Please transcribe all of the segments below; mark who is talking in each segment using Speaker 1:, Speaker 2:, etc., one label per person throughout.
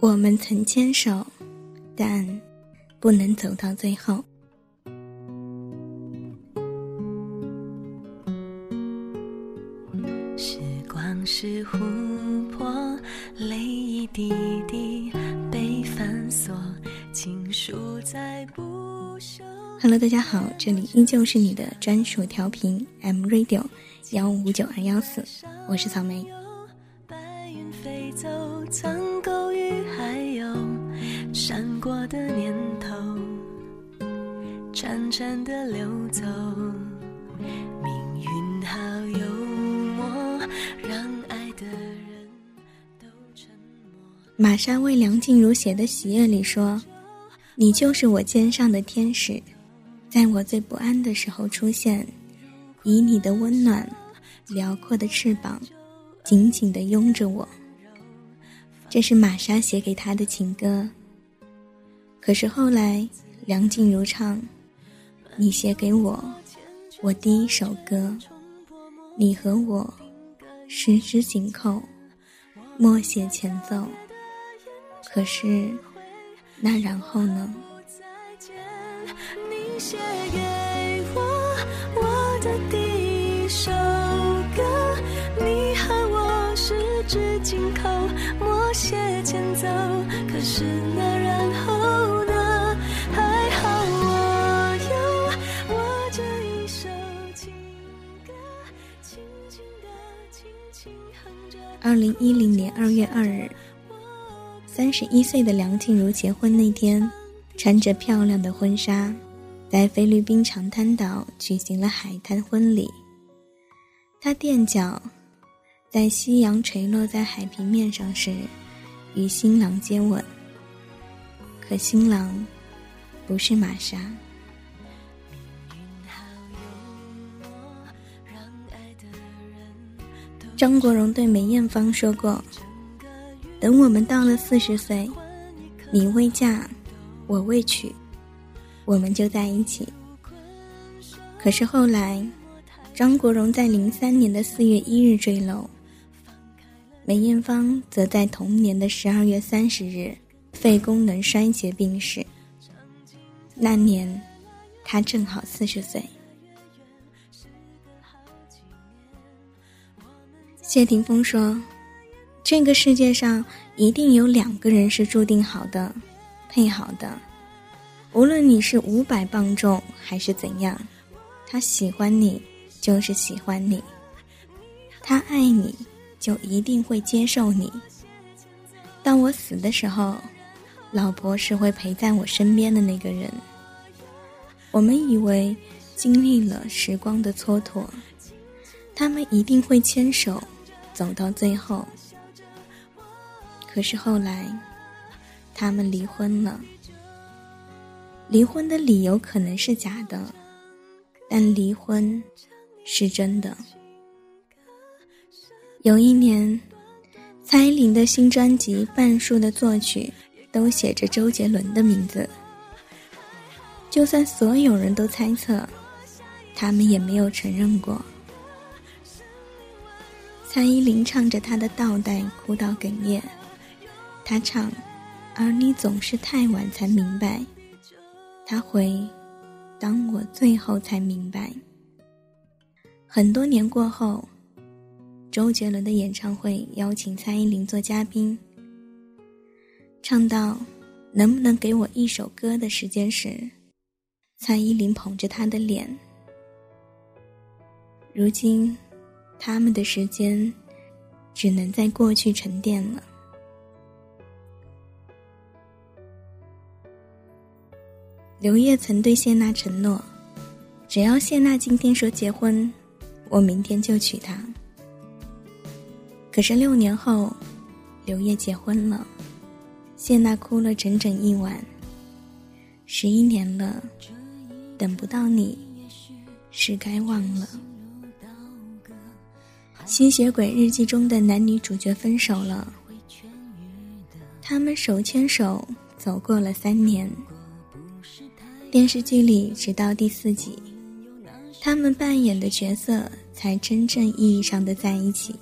Speaker 1: 我们曾牵手，但不能走到最后。
Speaker 2: 时光是琥珀，泪一滴滴被反锁，情书在不朽。
Speaker 1: Hello，大家好，这里依旧是你的专属调频 M Radio 幺五九二幺四，我是草莓。
Speaker 2: 白云飞走，苍过的念头，潺潺的流走。命运好幽默，让爱的人都沉默。
Speaker 1: 玛莎为梁静茹写的《喜悦》里说：“你就是我肩上的天使，在我最不安的时候出现，以你的温暖、辽阔的翅膀，紧紧地拥着我。”这是玛莎写给他的情歌。可是后来，梁静茹唱：“你写给我，我第一首歌，你和我十指紧扣，默写前奏。”可是，那然后呢？
Speaker 2: 再见，你写给我我的第一首歌，你和我十指紧扣，默写前奏。可是那然后
Speaker 1: 二零一零年二月二日，三十一岁的梁静茹结婚那天，穿着漂亮的婚纱，在菲律宾长滩岛举行了海滩婚礼。她垫脚，在夕阳垂落在海平面上时，与新郎接吻。可新郎不是玛莎。张国荣对梅艳芳说过：“等我们到了四十岁，你未嫁，我未娶，我们就在一起。”可是后来，张国荣在零三年的四月一日坠楼，梅艳芳则在同年的十二月三十日肺功能衰竭病逝。那年，她正好四十岁。谢霆锋说：“这个世界上一定有两个人是注定好的，配好的。无论你是五百磅重还是怎样，他喜欢你就是喜欢你，他爱你就一定会接受你。当我死的时候，老婆是会陪在我身边的那个人。我们以为经历了时光的蹉跎，他们一定会牵手。”走到最后，可是后来，他们离婚了。离婚的理由可能是假的，但离婚是真的。有一年，蔡依林的新专辑半数的作曲都写着周杰伦的名字。就算所有人都猜测，他们也没有承认过。蔡依林唱着她的倒带，哭到哽咽。她唱：“而你总是太晚才明白。”他回：“当我最后才明白。”很多年过后，周杰伦的演唱会邀请蔡依林做嘉宾，唱到“能不能给我一首歌”的时间时，蔡依林捧着他的脸。如今。他们的时间，只能在过去沉淀了。刘烨曾对谢娜承诺：“只要谢娜今天说结婚，我明天就娶她。”可是六年后，刘烨结婚了，谢娜哭了整整一晚。十一年了，等不到你，是该忘了。吸血鬼日记中的男女主角分手了，他们手牵手走过了三年。电视剧里直到第四集，他们扮演的角色才真正意义上的在一起。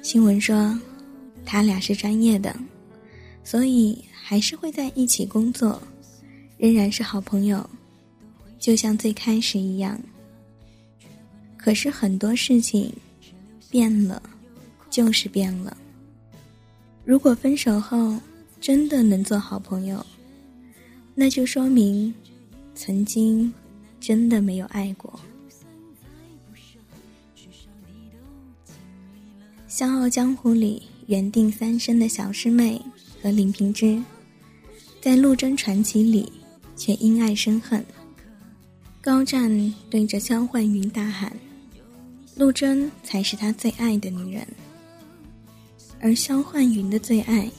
Speaker 1: 新闻说，他俩是专业的，所以还是会在一起工作，仍然是好朋友，就像最开始一样。可是很多事情变了，就是变了。如果分手后真的能做好朋友，那就说明曾经真的没有爱过。《笑傲江湖》里缘定三生的小师妹和林平之，在《陆贞传奇》里却因爱生恨。高湛对着萧幻云大喊：“陆贞才是他最爱的女人。”而萧幻云的最爱，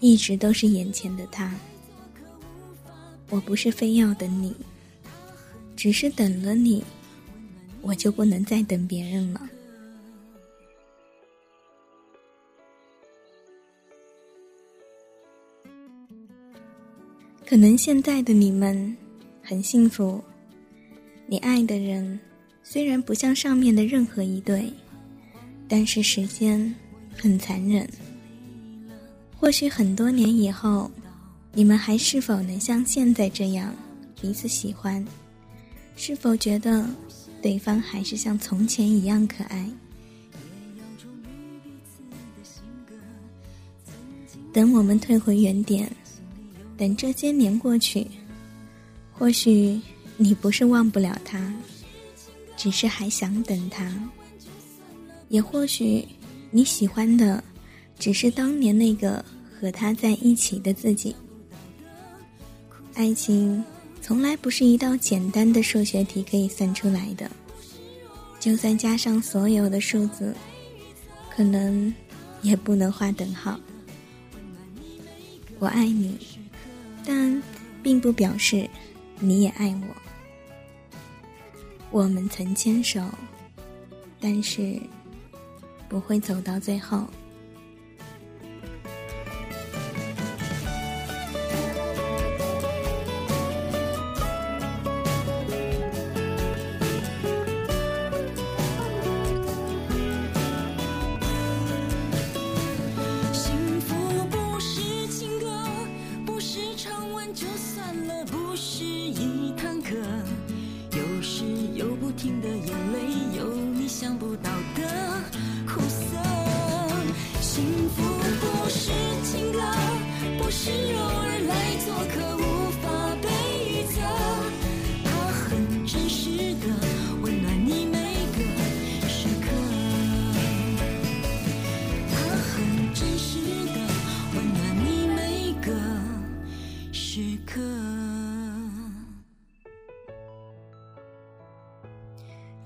Speaker 1: 一直都是眼前的他。我不是非要等你，只是等了你，我就不能再等别人了。可能现在的你们很幸福，你爱的人虽然不像上面的任何一对，但是时间很残忍。或许很多年以后，你们还是否能像现在这样彼此喜欢？是否觉得对方还是像从前一样可爱？等我们退回原点。等这些年过去，或许你不是忘不了他，只是还想等他；也或许你喜欢的只是当年那个和他在一起的自己。爱情从来不是一道简单的数学题可以算出来的，就算加上所有的数字，可能也不能画等号。我爱你。但并不表示你也爱我。我们曾牵手，但是不会走到最后。
Speaker 2: 有不停的眼泪有你想不到的苦涩。